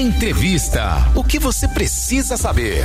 Entrevista. O que você precisa saber?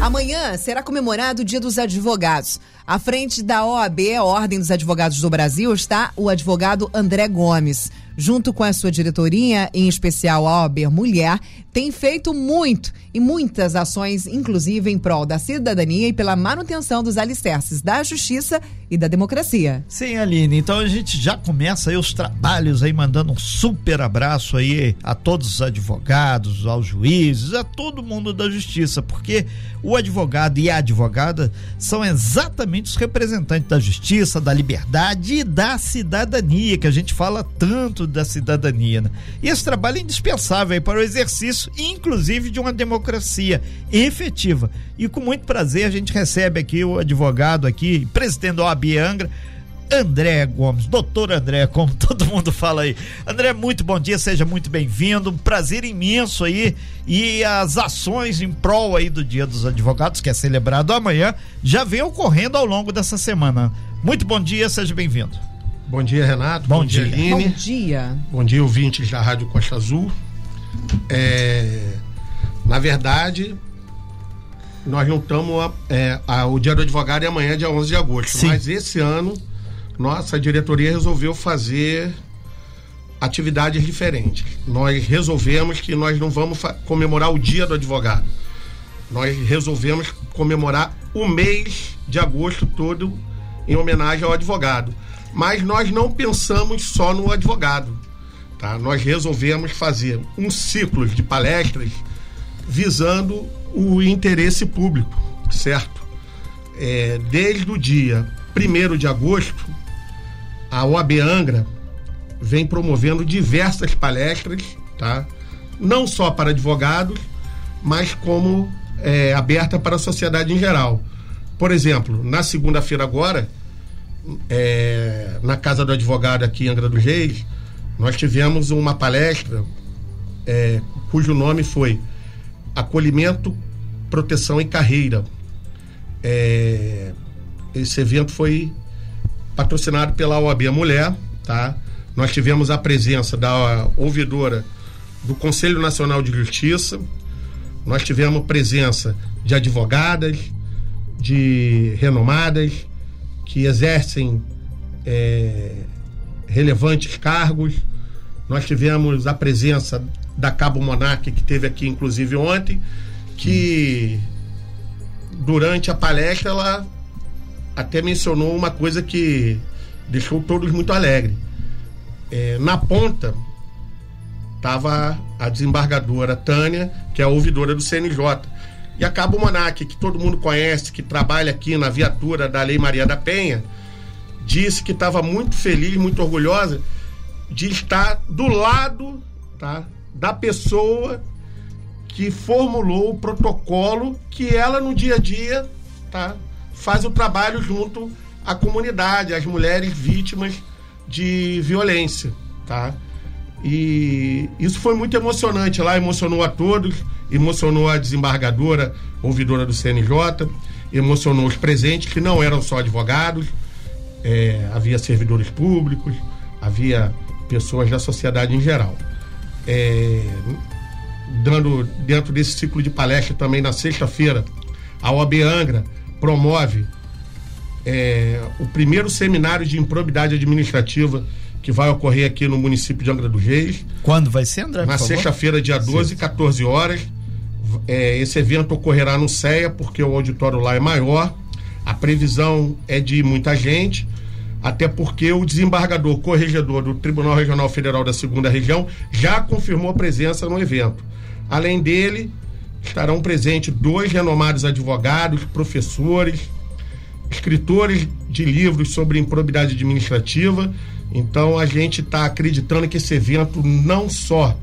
Amanhã será comemorado o Dia dos Advogados. À frente da OAB, a Ordem dos Advogados do Brasil, está o advogado André Gomes. Junto com a sua diretoria, em especial a OAB Mulher, tem feito muito e muitas ações, inclusive em prol da cidadania e pela manutenção dos alicerces da justiça e da democracia. Sim, Aline. Então a gente já começa aí os trabalhos aí, mandando um super abraço aí a todos os advogados, aos juízes, a todo mundo da justiça, porque o advogado e a advogada são exatamente os representantes da justiça, da liberdade e da cidadania, que a gente fala tanto da cidadania. Né? E esse trabalho é indispensável para o exercício, inclusive, de uma democracia efetiva. E com muito prazer a gente recebe aqui o advogado aqui, presidente da OAB Angra, André Gomes, doutor André, como todo mundo fala aí. André, muito bom dia, seja muito bem-vindo, um prazer imenso aí e as ações em prol aí do Dia dos Advogados, que é celebrado amanhã, já vem ocorrendo ao longo dessa semana. Muito bom dia, seja bem-vindo. Bom dia, Renato. Bom, bom dia, Aline. Bom dia. Bom dia, ouvintes da Rádio Costa Azul. É, na verdade, nós não estamos. É, o Dia do Advogado é amanhã, dia 11 de agosto. Sim. Mas esse ano nossa diretoria resolveu fazer atividades diferentes. Nós resolvemos que nós não vamos comemorar o dia do advogado. Nós resolvemos comemorar o mês de agosto todo em homenagem ao advogado. Mas nós não pensamos só no advogado. Tá? Nós resolvemos fazer um ciclo de palestras visando o interesse público, certo? É, desde o dia 1 de agosto, a OAB Angra vem promovendo diversas palestras, tá? Não só para advogados, mas como é, aberta para a sociedade em geral. Por exemplo, na segunda-feira agora, é, na Casa do Advogado aqui em Angra dos Reis, nós tivemos uma palestra é, cujo nome foi Acolhimento, Proteção e Carreira. É, esse evento foi patrocinado pela OAB Mulher, tá? Nós tivemos a presença da ouvidora do Conselho Nacional de Justiça, nós tivemos presença de advogadas, de renomadas, que exercem é, relevantes cargos. Nós tivemos a presença da Cabo Monarque, que teve aqui inclusive ontem, que durante a palestra ela até mencionou uma coisa que deixou todos muito alegres. É, na ponta estava a desembargadora Tânia, que é a ouvidora do CNJ. E a Cabo Monac, que todo mundo conhece, que trabalha aqui na viatura da Lei Maria da Penha, disse que estava muito feliz, muito orgulhosa de estar do lado tá, da pessoa que formulou o protocolo que ela no dia a dia tá, faz o trabalho junto à comunidade, às mulheres vítimas de violência, tá? E isso foi muito emocionante lá, emocionou a todos, emocionou a desembargadora, ouvidora do CNJ, emocionou os presentes, que não eram só advogados, é, havia servidores públicos, havia pessoas da sociedade em geral. É, dando dentro desse ciclo de palestra também na sexta-feira, a OAB Angra promove é, o primeiro seminário de improbidade administrativa que vai ocorrer aqui no município de Angra dos Reis. Quando vai ser, André? Na sexta-feira, dia 12, 14 horas. É, esse evento ocorrerá no CEA, porque o auditório lá é maior. A previsão é de muita gente, até porque o desembargador corregedor do Tribunal Regional Federal da Segunda Região já confirmou a presença no evento. Além dele, estarão presentes dois renomados advogados, professores, escritores de livros sobre improbidade administrativa. Então a gente está acreditando que esse evento não só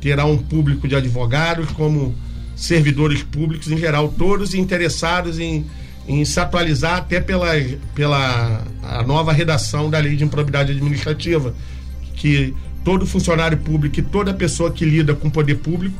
terá um público de advogados, como servidores públicos em geral, todos interessados em, em se atualizar até pela, pela a nova redação da lei de improbidade administrativa, que todo funcionário público e toda pessoa que lida com o poder público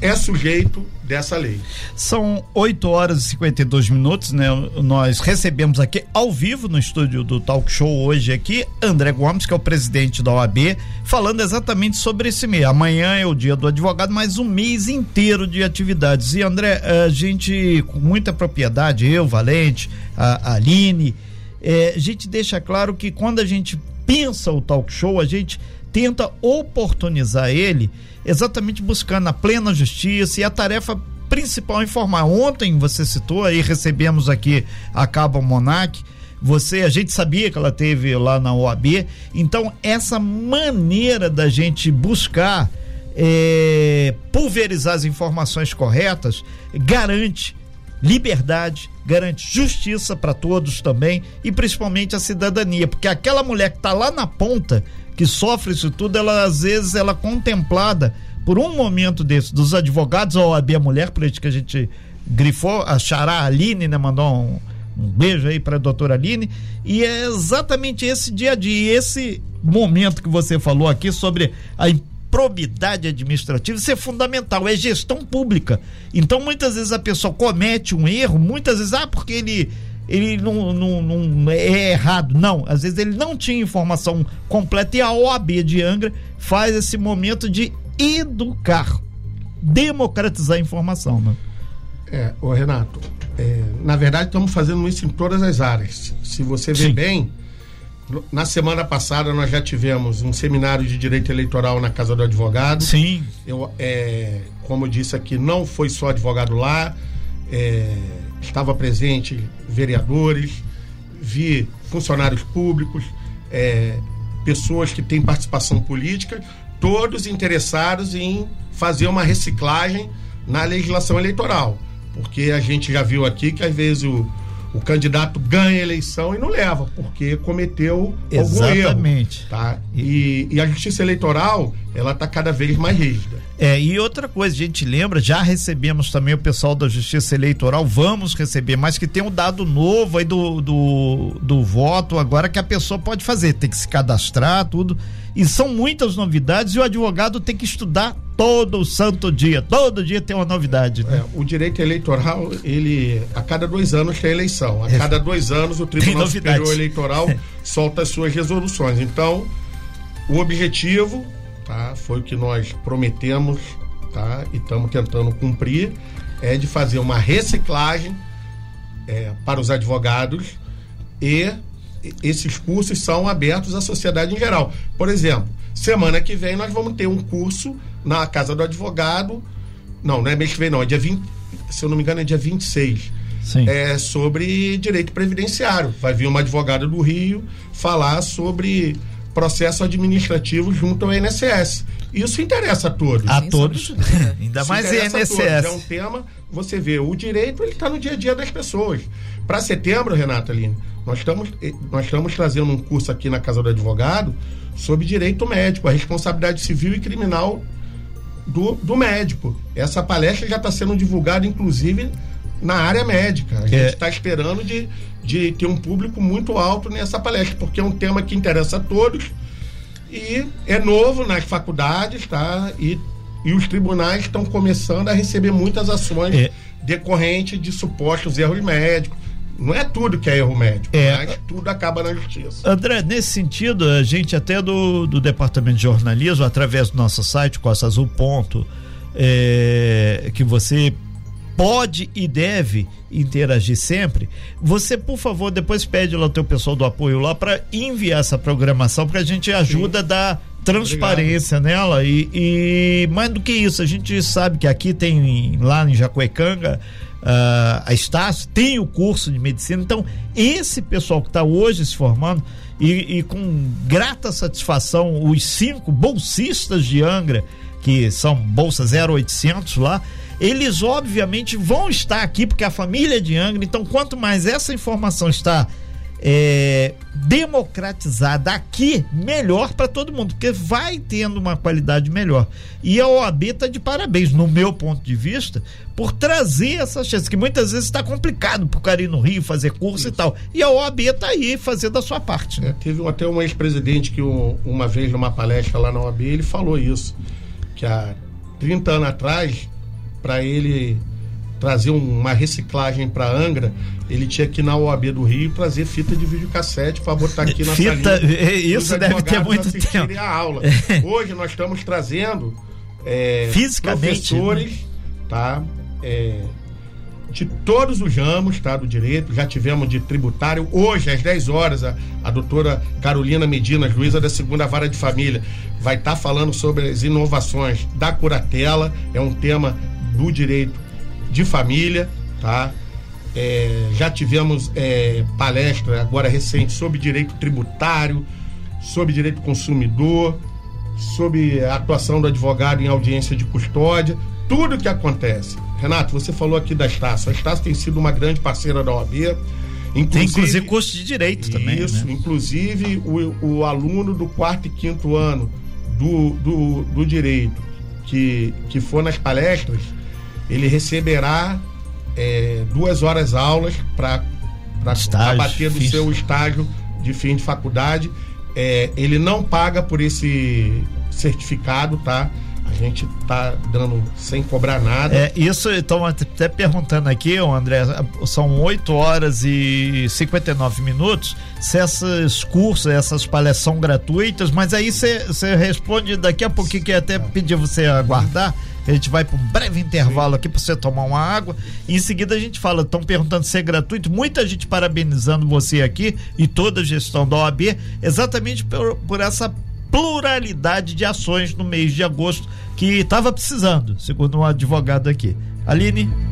é sujeito dessa lei. São 8 horas e 52 minutos, né? Nós recebemos aqui ao vivo no estúdio do Talk Show hoje aqui André Gomes, que é o presidente da OAB, falando exatamente sobre esse mês. Amanhã é o dia do advogado, mais um mês inteiro de atividades. E André, a gente com muita propriedade, eu, Valente, a Aline, é, a gente deixa claro que quando a gente pensa o talk show, a gente tenta oportunizar ele exatamente buscando a plena justiça e a tarefa principal é informar. Ontem você citou aí, recebemos aqui a Cabo Monac. Você, a gente sabia que ela teve lá na OAB, então essa maneira da gente buscar é, pulverizar as informações corretas garante liberdade, garante justiça para todos também e principalmente a cidadania, porque aquela mulher que está lá na ponta que sofre isso tudo, ela às vezes ela é contemplada por um momento desse dos advogados ou a Bia Mulher, por isso que a gente grifou, a Xará Aline, né, mandou um, um beijo aí para a doutora Aline, e é exatamente esse dia a dia, esse momento que você falou aqui sobre a improbidade administrativa, isso é fundamental, é gestão pública. Então, muitas vezes a pessoa comete um erro, muitas vezes, ah, porque ele ele não, não, não, é errado. Não, às vezes ele não tinha informação completa e a OAB de Angra faz esse momento de educar, democratizar a informação. Né? É, ô Renato, é, na verdade estamos fazendo isso em todas as áreas. Se você vê Sim. bem, na semana passada nós já tivemos um seminário de direito eleitoral na Casa do Advogado. Sim. Eu, é, como eu disse aqui, não foi só advogado lá. É, estava presente vereadores, vi funcionários públicos, é, pessoas que têm participação política, todos interessados em fazer uma reciclagem na legislação eleitoral. Porque a gente já viu aqui que às vezes o, o candidato ganha a eleição e não leva, porque cometeu Exatamente. algum erro. Tá? E, e a justiça eleitoral, ela está cada vez mais rígida. É, e outra coisa, a gente lembra, já recebemos também o pessoal da Justiça Eleitoral, vamos receber, mas que tem um dado novo aí do, do, do voto agora que a pessoa pode fazer, tem que se cadastrar, tudo. E são muitas novidades e o advogado tem que estudar todo santo dia. Todo dia tem uma novidade. Né? É, o direito eleitoral, ele a cada dois anos tem eleição. A é. cada dois anos o Tribunal Superior Eleitoral solta as suas resoluções. Então, o objetivo tá, foi o que nós prometemos tá, e estamos tentando cumprir é de fazer uma reciclagem é, para os advogados e esses cursos são abertos à sociedade em geral. Por exemplo, semana que vem nós vamos ter um curso na Casa do Advogado. Não, não é mês que vem, não, é dia 20, se eu não me engano, é dia 26. Sim. É sobre direito previdenciário. Vai vir uma advogada do Rio falar sobre processo administrativo junto ao INSS. Isso interessa a todos. A todos. Ainda Isso mais INSS. É um tema, você vê, o direito ele está no dia a dia das pessoas. Para setembro, Renata Aline, nós estamos, eh, nós estamos trazendo um curso aqui na Casa do Advogado sobre direito médico, a responsabilidade civil e criminal do, do médico. Essa palestra já está sendo divulgada, inclusive, na área médica. A gente está é. esperando de, de ter um público muito alto nessa palestra, porque é um tema que interessa a todos e é novo nas faculdades, tá? E, e os tribunais estão começando a receber muitas ações é. decorrentes de supostos erros médicos não é tudo que é erro médico, é. mas tudo acaba na justiça. André, nesse sentido, a gente até do, do Departamento de Jornalismo, através do nosso site, Costa Azul Ponto, é, que você pode e deve interagir sempre. Você, por favor, depois pede lá o teu pessoal do apoio lá para enviar essa programação, porque a gente ajuda Sim. a dar transparência Obrigado. nela e, e mais do que isso, a gente sabe que aqui tem lá em Jacuecanga uh, a Estácio, tem o curso de medicina. Então, esse pessoal que está hoje se formando, e, e, com grata satisfação, os cinco bolsistas de Angra, que são bolsa 0800 lá, eles obviamente vão estar aqui porque a família é de Angra. Então, quanto mais essa informação está é, democratizada aqui, melhor para todo mundo, porque vai tendo uma qualidade melhor. E a OAB está de parabéns, no meu ponto de vista, por trazer essa chance, que muitas vezes está complicado para o cara ir no Rio fazer curso Isso. e tal. E a OAB está aí fazendo a sua parte. Né? É, teve até um ex-presidente que, um, uma vez numa palestra lá na OAB, ele falou isso, que há 30 anos atrás para ele trazer uma reciclagem para Angra, ele tinha que ir na OAB do Rio trazer fita de videocassete para botar aqui na fita, salinha. Isso deve ter muito tempo. A aula. Hoje nós estamos trazendo é, Fisicamente, professores, né? tá? É, de todos os ramos tá, do direito, já tivemos de tributário. Hoje, às 10 horas, a, a doutora Carolina Medina, juíza da segunda vara de família, vai estar tá falando sobre as inovações da curatela, é um tema do direito de família, tá? É, já tivemos é, palestra agora recente sobre direito tributário, sobre direito consumidor, sobre a atuação do advogado em audiência de custódia, tudo que acontece Renato, você falou aqui da Estácio. A Estácio tem sido uma grande parceira da OAB. Inclusive, tem inclusive curso de direito também. Isso, né? inclusive o, o aluno do quarto e quinto ano do, do, do direito que, que for nas palestras, ele receberá é, duas horas aulas para abater do seu estágio de fim de faculdade. É, ele não paga por esse certificado, tá? A gente tá dando sem cobrar nada. É, isso, estão até perguntando aqui, André, são 8 horas e 59 minutos. Se esses cursos, essas palestras são gratuitas, mas aí você responde daqui a pouquinho que até pedir você aguardar. A gente vai para um breve intervalo aqui para você tomar uma água. E em seguida a gente fala, estão perguntando se é gratuito. Muita gente parabenizando você aqui e toda a gestão da OAB, exatamente por, por essa pluralidade de ações no mês de agosto que estava precisando, segundo um advogado aqui. Aline.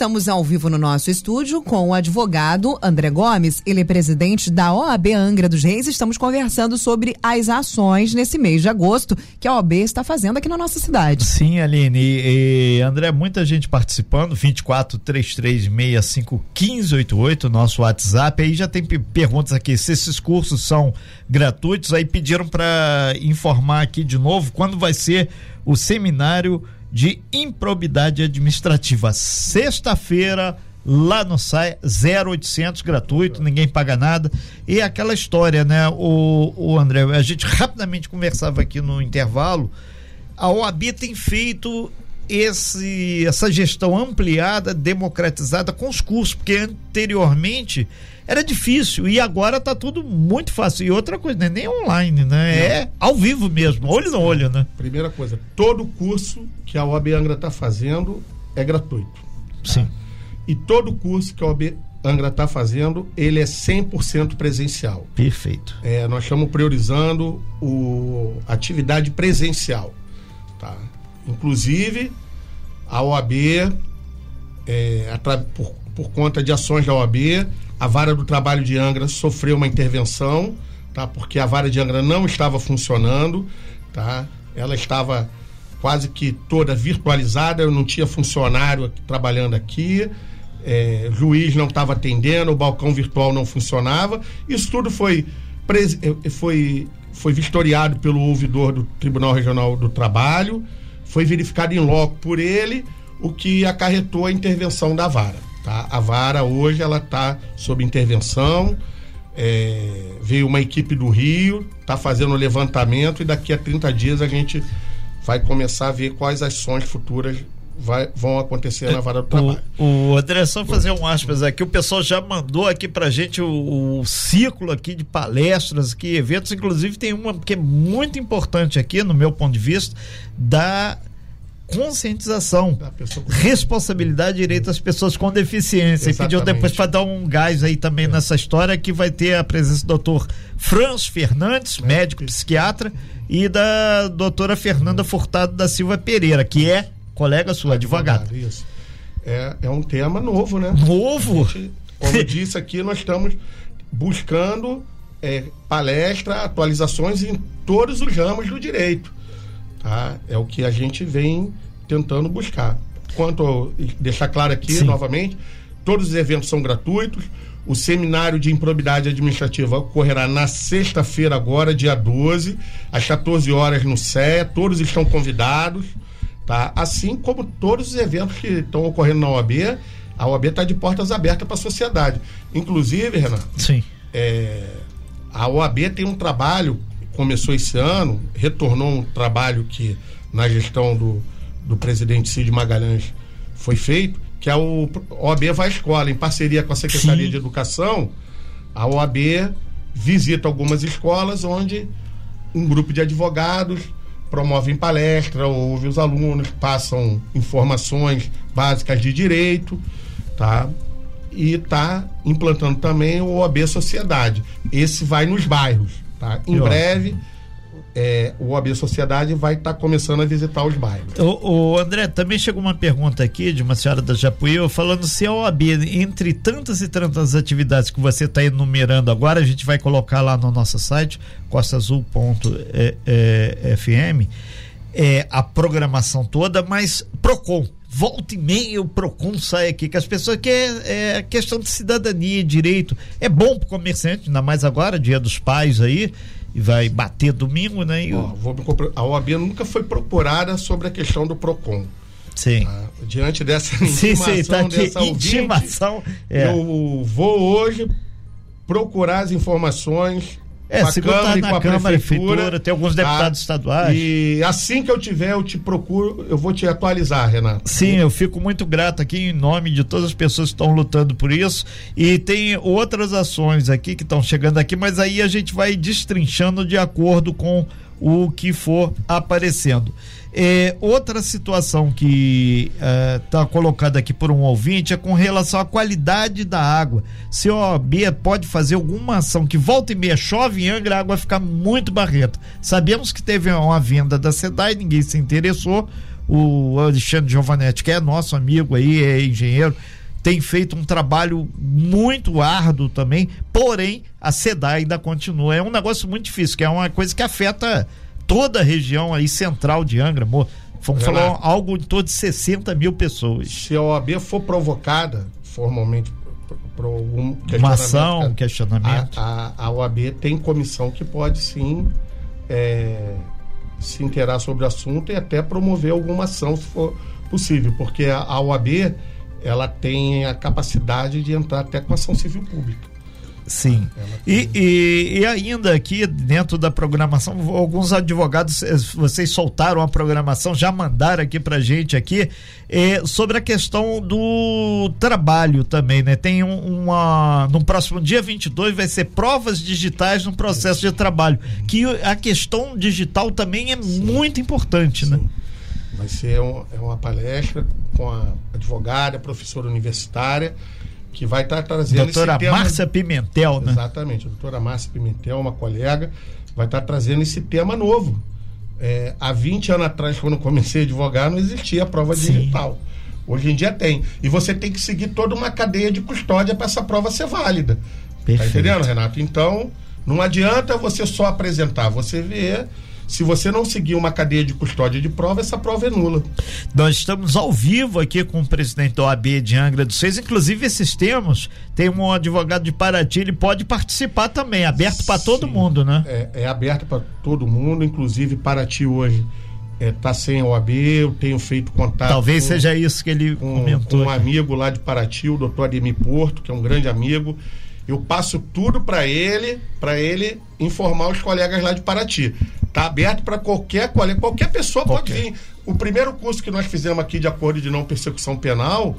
Estamos ao vivo no nosso estúdio com o advogado André Gomes. Ele é presidente da OAB Angra dos Reis. Estamos conversando sobre as ações nesse mês de agosto que a OAB está fazendo aqui na nossa cidade. Sim, Aline. E, e André, muita gente participando. 24 3365 1588, nosso WhatsApp. Aí já tem perguntas aqui se esses cursos são gratuitos. Aí pediram para informar aqui de novo quando vai ser o seminário de improbidade administrativa. Sexta-feira, lá no SAI, 0800 gratuito, ninguém paga nada. E aquela história, né, o, o André, a gente rapidamente conversava aqui no intervalo. A OAB tem feito esse, essa gestão ampliada, democratizada com os cursos, porque anteriormente era difícil e agora está tudo muito fácil. E outra coisa, não é nem online, né? É ao vivo mesmo, olho no olho, né? Primeira coisa, todo curso que a OAB Angra está fazendo é gratuito. Tá? Sim. E todo curso que a OAB Angra está fazendo, ele é 100% presencial. Perfeito. É, nós estamos priorizando o atividade presencial, tá? Inclusive, a OAB, é, por, por conta de ações da OAB, a vara do trabalho de Angra sofreu uma intervenção, tá? Porque a vara de Angra não estava funcionando, tá? Ela estava quase que toda virtualizada, não tinha funcionário trabalhando aqui, é, juiz não estava atendendo, o balcão virtual não funcionava. Isso tudo foi, é, foi, foi vistoriado pelo ouvidor do Tribunal Regional do Trabalho, foi verificado em loco por ele, o que acarretou a intervenção da vara. Tá? A vara hoje ela está sob intervenção. É, veio uma equipe do Rio, está fazendo o levantamento e daqui a 30 dias a gente vai começar a ver quais ações futuras vai, vão acontecer na vara do trabalho. O, o André, só fazer um aspas aqui, o pessoal já mandou aqui pra gente o, o ciclo aqui de palestras, aqui, eventos, inclusive tem uma que é muito importante aqui, no meu ponto de vista, da conscientização, responsabilidade e direito das pessoas com deficiência. Exatamente. E pediu depois para dar um gás aí também é. nessa história que vai ter a presença do doutor Franz Fernandes, é. médico psiquiatra, e da doutora Fernanda Furtado da Silva Pereira, que é colega sua, advogada. Isso. É, é um tema novo, né? Novo? Gente, como disse aqui, nós estamos buscando é, palestra, atualizações em todos os ramos do direito. Tá? É o que a gente vem tentando buscar. Quanto deixar claro aqui Sim. novamente, todos os eventos são gratuitos. O seminário de improbidade administrativa ocorrerá na sexta-feira, agora, dia 12, às 14 horas no CEA. Todos estão convidados, tá? Assim como todos os eventos que estão ocorrendo na OAB, a OAB está de portas abertas para a sociedade. Inclusive, Renato, Sim. É, a OAB tem um trabalho começou esse ano, retornou um trabalho que na gestão do, do presidente Cid Magalhães foi feito, que é o OAB vai à escola, em parceria com a Secretaria Sim. de Educação, a OAB visita algumas escolas onde um grupo de advogados promovem palestra, ouve os alunos, passam informações básicas de direito, tá? E está implantando também o OAB Sociedade. Esse vai nos bairros, tá? Em breve é, o OAB Sociedade vai estar tá começando a visitar os bairros. O, o, André, também chegou uma pergunta aqui de uma senhora da Japuí, falando se a OAB, entre tantas e tantas atividades que você está enumerando agora, a gente vai colocar lá no nosso site, costaazul.fm, é, é, a programação toda, mas PROCON, volta e meia o PROCON sai aqui, que as pessoas que é, é questão de cidadania, direito, é bom para o comerciante, ainda mais agora, dia dos pais aí, e vai bater domingo, né? E... Ó, vou, a OAB nunca foi procurada sobre a questão do PROCON. Sim. Ah, diante dessa sim, intimação, sim, tá dessa ouvinte, intimação, é. eu vou hoje procurar as informações é, se botar na Câmara, Prefeitura, Prefeitura, tem alguns deputados estaduais. E assim que eu tiver, eu te procuro, eu vou te atualizar, Renato. Sim, eu fico muito grato aqui em nome de todas as pessoas que estão lutando por isso. E tem outras ações aqui que estão chegando aqui, mas aí a gente vai destrinchando de acordo com o que for aparecendo. É, outra situação que está é, colocada aqui por um ouvinte é com relação à qualidade da água. Se a OAB pode fazer alguma ação que volta e meia chove em Angra, a água fica muito barrenta. Sabemos que teve uma venda da SEDAI, ninguém se interessou. O Alexandre Giovanetti, que é nosso amigo aí, é engenheiro, tem feito um trabalho muito árduo também, porém a SEDAI ainda continua. É um negócio muito difícil, que é uma coisa que afeta toda a região aí central de Angra. Vamos falar algo em torno de 60 mil pessoas. Se a OAB for provocada formalmente por algum Uma ação, um questionamento. A, a, a, OAB tem comissão que pode sim é, se inteirar sobre o assunto e até promover alguma ação se for possível, porque a, a OAB ela tem a capacidade de entrar até com ação civil pública. Sim. E, e, e, ainda aqui dentro da programação, alguns advogados, eh, vocês soltaram a programação, já mandaram aqui pra gente aqui, eh, sobre a questão do trabalho também, né? Tem um, uma. No próximo dia 22 vai ser provas digitais no processo de trabalho. Que a questão digital também é Sim. muito importante, né? Sim. né? Vai ser um, é uma palestra com a advogada, professora universitária que vai estar tá trazendo doutora esse tema. Márcia Pimentel, né? Exatamente, a doutora Márcia Pimentel, uma colega, vai estar tá trazendo esse tema novo. É, há 20 anos atrás, quando comecei a advogar, não existia a prova Sim. digital. Hoje em dia tem. E você tem que seguir toda uma cadeia de custódia para essa prova ser válida. Tá Perfeito. Tá entendendo, Renato? Então, não adianta você só apresentar, você vê se você não seguir uma cadeia de custódia de prova, essa prova é nula. Nós estamos ao vivo aqui com o presidente da OAB de Angra dos Seis. Inclusive, esses termos, tem um advogado de Paraty, ele pode participar também, aberto para todo mundo, né? É, é aberto para todo mundo, inclusive Paraty hoje está é, sem OAB, eu tenho feito contato. Talvez com, seja isso que ele com, comentou. Com um amigo lá de Paraty, o doutor Ademir Porto, que é um grande amigo. Eu passo tudo para ele, para ele informar os colegas lá de Paraty. Está aberto para qualquer qualquer pessoa qualquer. pode vir. O primeiro curso que nós fizemos aqui de acordo de não persecução penal,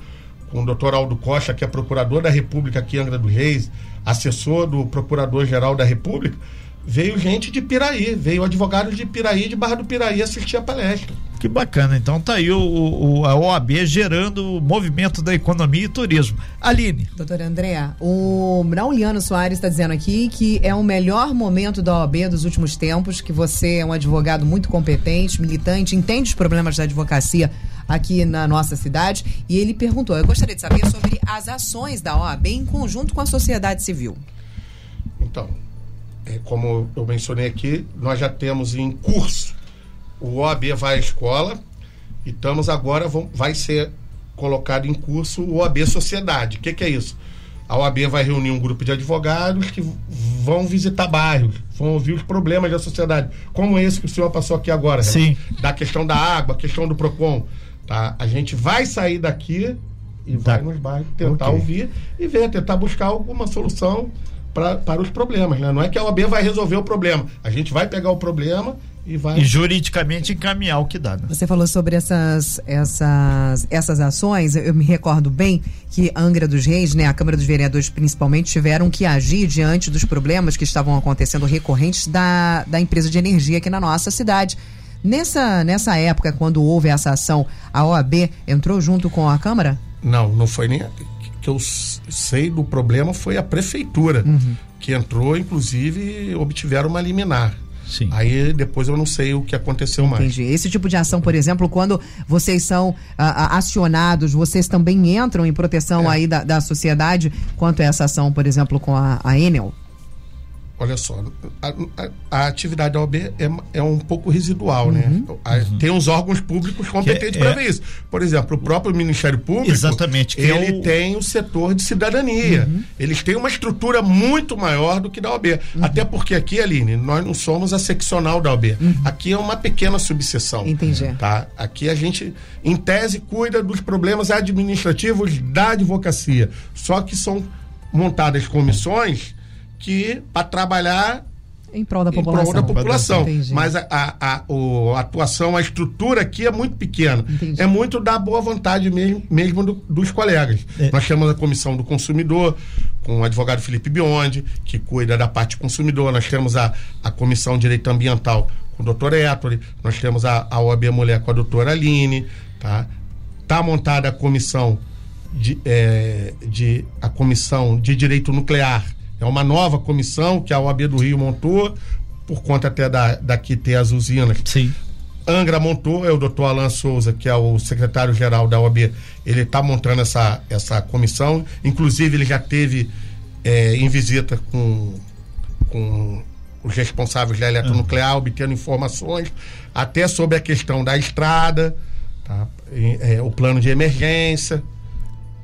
com o doutor Aldo Costa, que é procurador da República aqui em Angra dos Reis, assessor do Procurador-Geral da República, veio gente de Piraí, veio advogado de Piraí, de Barra do Piraí, assistir a palestra. Que bacana, então tá aí o, o a OAB gerando o movimento da economia e turismo. Aline. Doutora Andréa, o Brauliano Soares está dizendo aqui que é o melhor momento da OAB dos últimos tempos, que você é um advogado muito competente, militante, entende os problemas da advocacia aqui na nossa cidade. E ele perguntou: eu gostaria de saber sobre as ações da OAB em conjunto com a sociedade civil. Então, é, como eu mencionei aqui, nós já temos em curso o OAB vai à escola e estamos agora, vão, vai ser colocado em curso o OAB Sociedade. O que, que é isso? A OAB vai reunir um grupo de advogados que vão visitar bairros, vão ouvir os problemas da sociedade, como esse que o senhor passou aqui agora, Sim. da questão da água, a questão do PROCON. Tá? A gente vai sair daqui e tá. vai nos bairros tentar okay. ouvir e ver, tentar buscar alguma solução pra, para os problemas. Né? Não é que a OAB vai resolver o problema. A gente vai pegar o problema e vai. E juridicamente encaminhar o que dá. Né? Você falou sobre essas, essas, essas ações. Eu me recordo bem que Angra dos Reis, né, a Câmara dos Vereadores principalmente, tiveram que agir diante dos problemas que estavam acontecendo recorrentes da, da empresa de energia aqui na nossa cidade. Nessa, nessa época, quando houve essa ação, a OAB entrou junto com a Câmara? Não, não foi nem. Que eu sei do problema foi a prefeitura, uhum. que entrou, inclusive, obtiveram uma liminar. Sim. Aí depois eu não sei o que aconteceu Entendi. mais. Entendi. Esse tipo de ação, por exemplo, quando vocês são ah, ah, acionados, vocês também entram em proteção é. aí da, da sociedade quanto a essa ação, por exemplo, com a, a Enel? Olha só, a, a, atividade da OAB é, é um pouco residual, né? uhum. né? Uhum. Tem uns órgãos públicos competentes para é, ver isso. Por exemplo, o próprio Ministério Público, Exatamente, ele é o... tem o setor de cidadania. Uhum. Eles têm uma estrutura muito maior do que da OAB. Uhum. Até porque aqui, Aline, nós não somos a seccional da OAB. Uhum. Aqui é uma pequena subseção. Entendi. Tá? Aqui a gente, em tese, cuida dos problemas administrativos da advocacia. Só que são montadas comissões que para trabalhar em prol da população. Prol da população. Mas a, a, a, a, atuação, a estrutura aqui é muito pequena. Entendi. É muito da boa vontade mesmo, mesmo do, dos colegas. É. Nós temos a comissão do consumidor, com o advogado Felipe Biondi, que cuida da parte consumidor. Nós temos a, a comissão de direito ambiental com o doutor Ettore. Nós temos a, a OAB Mulher com a doutora Aline. Tá, tá montada a comissão de, é, de, a comissão de direito nuclear é uma nova comissão que a OAB do Rio montou, por conta até da, daqui ter as usinas. Sim. Angra montou, é o doutor Alan Souza, que é o secretário-geral da OAB, ele está montando essa, essa comissão. Inclusive, ele já teve é, em visita com, com os responsáveis da eletronuclear, obtendo informações até sobre a questão da estrada, tá? é, o plano de emergência.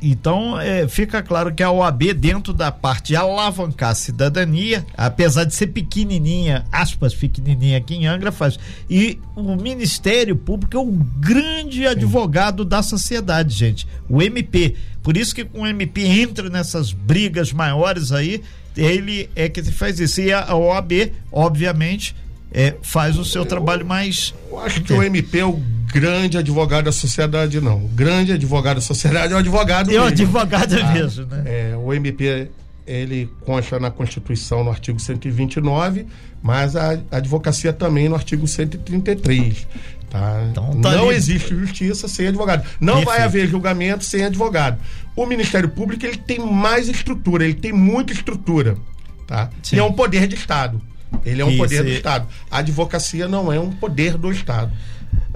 Então, é, fica claro que a OAB, dentro da parte de alavancar a cidadania, apesar de ser pequenininha, aspas, pequenininha aqui em Angra, faz. E o Ministério Público é o grande advogado da sociedade, gente. O MP. Por isso que com o MP entra nessas brigas maiores aí, ele é que faz isso. E a OAB, obviamente, é, faz o seu trabalho mais. Eu acho que o MP é o grande advogado da sociedade, não. O grande advogado da sociedade é o advogado. É o advogado ah, mesmo, né? É, o MP ele consta na Constituição no artigo 129, mas a advocacia também no artigo 133. Tá? Então, tá não ali. existe justiça sem advogado. Não Perfeito. vai haver julgamento sem advogado. O Ministério Público ele tem mais estrutura, ele tem muita estrutura. Tá? E é um poder de Estado. Ele é um Isso. poder do Estado. A advocacia não é um poder do Estado.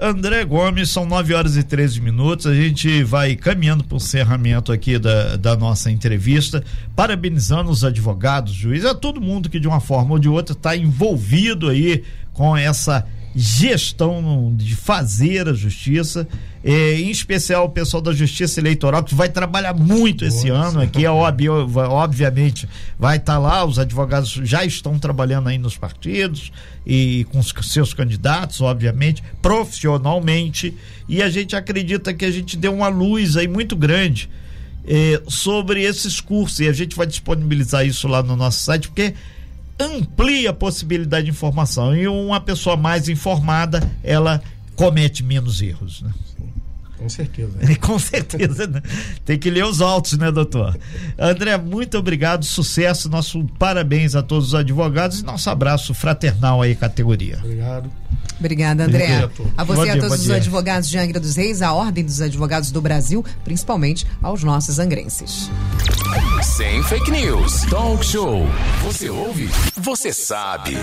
André Gomes, são 9 horas e 13 minutos. A gente vai caminhando para o encerramento aqui da, da nossa entrevista, parabenizando os advogados, juízes, a todo mundo que de uma forma ou de outra está envolvido aí com essa gestão de fazer a justiça, eh, em especial o pessoal da Justiça Eleitoral, que vai trabalhar muito esse Nossa. ano aqui, é óbvio, obviamente vai estar tá lá, os advogados já estão trabalhando aí nos partidos e com os seus candidatos, obviamente, profissionalmente, e a gente acredita que a gente deu uma luz aí muito grande eh, sobre esses cursos, e a gente vai disponibilizar isso lá no nosso site, porque amplia a possibilidade de informação e uma pessoa mais informada ela comete menos erros, né? Com certeza. Com certeza, né? Tem que ler os autos, né, doutor? André, muito obrigado, sucesso, nosso parabéns a todos os advogados e nosso abraço fraternal aí, categoria. Obrigado. Obrigada, André. A, a você e a todos os advogados de Angra dos Reis, a Ordem dos Advogados do Brasil, principalmente aos nossos angrenses. Sem fake news. Talk show. Você ouve? Você sabe.